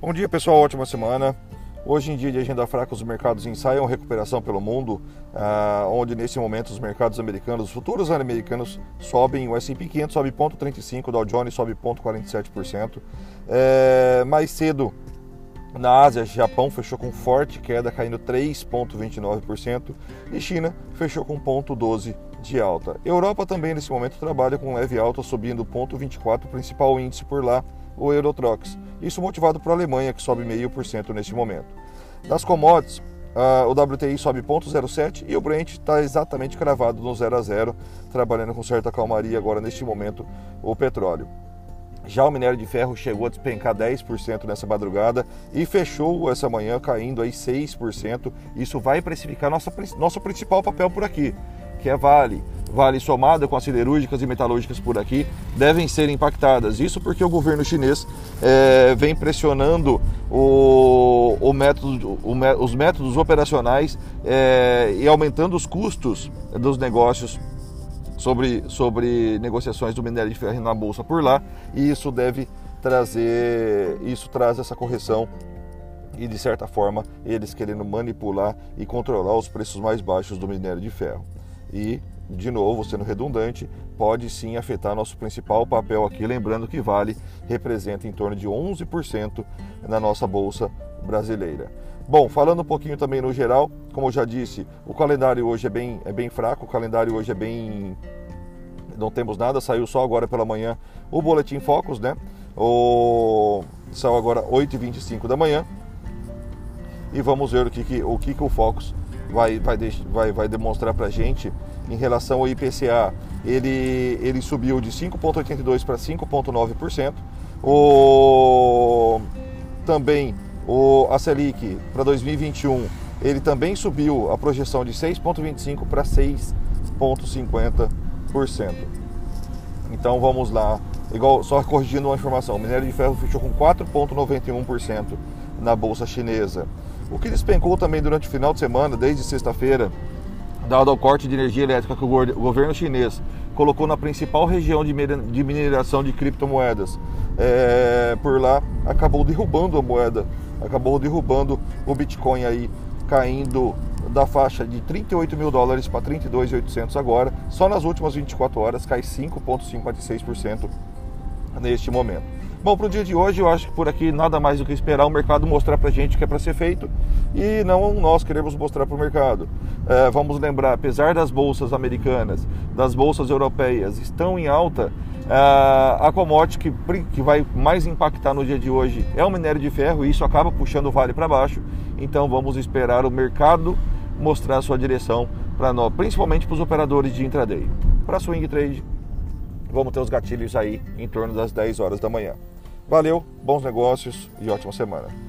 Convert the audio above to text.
Bom dia pessoal, ótima semana. Hoje em dia de agenda fraca, os mercados ensaiam recuperação pelo mundo, ah, onde nesse momento os mercados americanos, os futuros americanos sobem, o S&P 500 sobe 0,35%, o Dow Jones sobe 0,47%. É, mais cedo, na Ásia, Japão fechou com forte queda, caindo 3,29%, e China fechou com 0,12% de alta. Europa também nesse momento trabalha com leve alta, subindo 0,24%, principal índice por lá, o Eurotrox. Isso motivado por Alemanha, que sobe 0,5% neste momento. Das commodities, uh, o WTI sobe 0,07 e o Brent está exatamente cravado no 0 a 0, trabalhando com certa calmaria agora neste momento o petróleo. Já o minério de ferro chegou a despencar 10% nessa madrugada e fechou essa manhã caindo aí 6%. Isso vai precificar nossa, nosso principal papel por aqui, que é Vale. Vale somada com as siderúrgicas e metalúrgicas por aqui devem ser impactadas. Isso porque o governo chinês é, vem pressionando o, o método, o, os métodos operacionais é, e aumentando os custos dos negócios sobre, sobre negociações do minério de ferro na bolsa por lá. E isso deve trazer, isso traz essa correção e de certa forma eles querendo manipular e controlar os preços mais baixos do minério de ferro. E de novo, sendo redundante, pode sim afetar nosso principal papel aqui, lembrando que Vale representa em torno de 11% na nossa bolsa brasileira. Bom, falando um pouquinho também no geral, como eu já disse, o calendário hoje é bem, é bem fraco, o calendário hoje é bem. Não temos nada, saiu só agora pela manhã o Boletim Focus, né? O... Saiu agora 8h25 da manhã. E vamos ver o que, que o, que, que o Focus vai, vai, vai, vai demonstrar para a gente em relação ao IPCA. Ele, ele subiu de 5,82% para 5,9%. O, também o, a Selic para 2021 ele também subiu a projeção de 6,25% para 6,50%. Então vamos lá, igual só corrigindo uma informação: o minério de ferro fechou com 4,91% na bolsa chinesa. O que despencou também durante o final de semana, desde sexta-feira, dado ao corte de energia elétrica que o governo chinês colocou na principal região de mineração de criptomoedas. É, por lá acabou derrubando a moeda, acabou derrubando o Bitcoin aí, caindo da faixa de 38 mil dólares para 32.800 agora. Só nas últimas 24 horas cai 5,56% neste momento. Bom, para o dia de hoje, eu acho que por aqui nada mais do que esperar o mercado mostrar para a gente o que é para ser feito e não nós queremos mostrar para o mercado. É, vamos lembrar, apesar das bolsas americanas, das bolsas europeias estão em alta, é, a commodity que, que vai mais impactar no dia de hoje é o minério de ferro e isso acaba puxando o vale para baixo. Então vamos esperar o mercado mostrar sua direção para nós, principalmente para os operadores de intraday. Para swing trade, vamos ter os gatilhos aí em torno das 10 horas da manhã. Valeu, bons negócios e ótima semana.